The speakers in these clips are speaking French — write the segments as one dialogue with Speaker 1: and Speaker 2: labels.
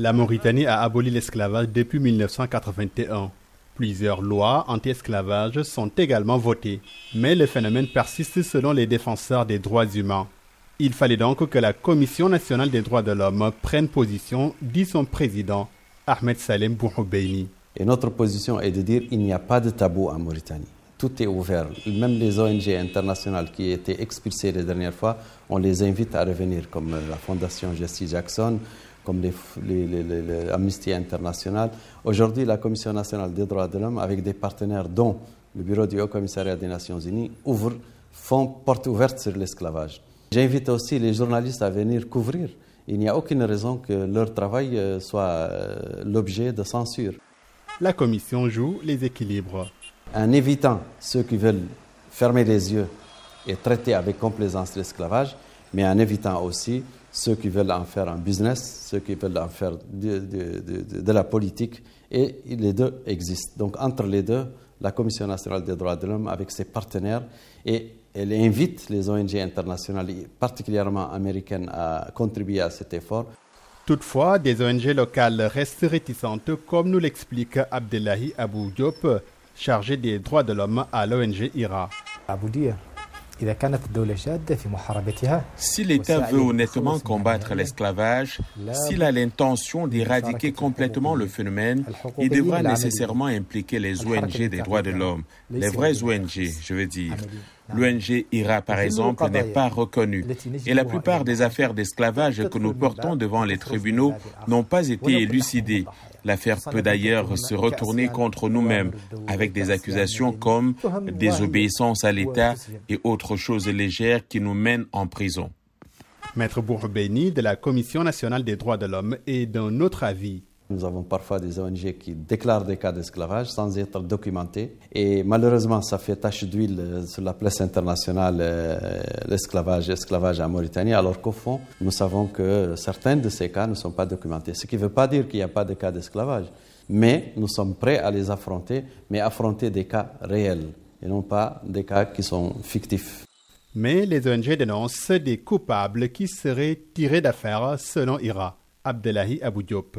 Speaker 1: La Mauritanie a aboli l'esclavage depuis 1981. Plusieurs lois anti-esclavage sont également votées, mais le phénomène persiste selon les défenseurs des droits humains. Il fallait donc que la Commission nationale des droits de l'homme prenne position, dit son président, Ahmed Salem Bouhoubeini.
Speaker 2: Et notre position est de dire qu'il n'y a pas de tabou en Mauritanie. Tout est ouvert. Même les ONG internationales qui étaient expulsées les dernières fois, on les invite à revenir, comme la Fondation Jesse Jackson, comme l'Amnesty International. Aujourd'hui, la Commission nationale des droits de l'homme, avec des partenaires dont le Bureau du Haut Commissariat des Nations Unies, ouvre, font porte ouverte sur l'esclavage. J'invite aussi les journalistes à venir couvrir. Il n'y a aucune raison que leur travail euh, soit euh, l'objet de censure.
Speaker 1: La Commission joue les équilibres
Speaker 2: en évitant ceux qui veulent fermer les yeux et traiter avec complaisance l'esclavage, mais en évitant aussi ceux qui veulent en faire un business, ceux qui veulent en faire de, de, la politique, et les deux existent. Donc entre les deux, la Commission nationale des droits de l'homme, avec ses partenaires, et elle invite les ONG internationales, particulièrement américaines, à contribuer à cet effort.
Speaker 1: Toutefois, des ONG locales restent réticentes, comme nous l'explique Abdellahi Abou Diop, chargé des droits de l'homme à l'ONG IRA.
Speaker 3: Si l'État veut honnêtement combattre l'esclavage, s'il a l'intention d'éradiquer complètement le phénomène, il devra nécessairement impliquer les ONG des droits de l'homme, les vraies ONG, je veux dire. L'ONG IRA, par exemple, n'est pas reconnue. Et la plupart des affaires d'esclavage que nous portons devant les tribunaux n'ont pas été élucidées. L'affaire peut d'ailleurs se retourner contre nous-mêmes avec des accusations comme désobéissance à l'État et autres choses légères qui nous mènent en prison.
Speaker 1: Maître Bourbeni de la Commission nationale des droits de l'homme est d'un autre avis.
Speaker 2: Nous avons parfois des ONG qui déclarent des cas d'esclavage sans être documentés. Et malheureusement, ça fait tache d'huile euh, sur la place internationale, euh, l'esclavage, en Mauritanie, alors qu'au fond, nous savons que certains de ces cas ne sont pas documentés. Ce qui ne veut pas dire qu'il n'y a pas de cas d'esclavage. Mais nous sommes prêts à les affronter, mais affronter des cas réels et non pas des cas qui sont fictifs.
Speaker 1: Mais les ONG dénoncent des coupables qui seraient tirés d'affaire selon IRA. Abdelahi Abou Diop.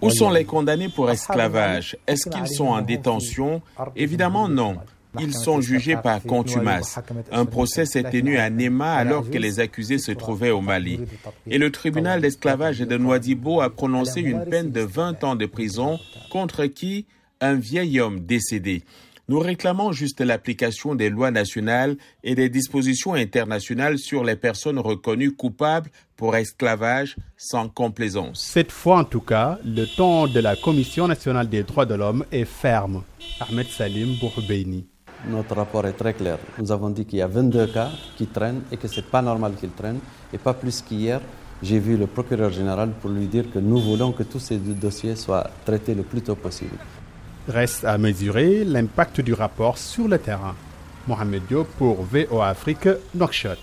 Speaker 3: Où sont les condamnés pour esclavage Est-ce qu'ils sont en détention Évidemment non. Ils sont jugés par contumace. Un procès s'est tenu à Nema alors que les accusés se trouvaient au Mali. Et le tribunal d'esclavage de Nouadhibou a prononcé une peine de 20 ans de prison contre qui? Un vieil homme décédé. Nous réclamons juste l'application des lois nationales et des dispositions internationales sur les personnes reconnues coupables pour esclavage sans complaisance.
Speaker 1: Cette fois en tout cas, le ton de la Commission nationale des droits de l'homme est ferme. Ahmed Salim Bourbeini.
Speaker 2: Notre rapport est très clair. Nous avons dit qu'il y a 22 cas qui traînent et que ce n'est pas normal qu'ils traînent. Et pas plus qu'hier, j'ai vu le procureur général pour lui dire que nous voulons que tous ces dossiers soient traités le plus tôt possible.
Speaker 1: Reste à mesurer l'impact du rapport sur le terrain. Mohamed Diop pour VO Afrique, Nouakchott.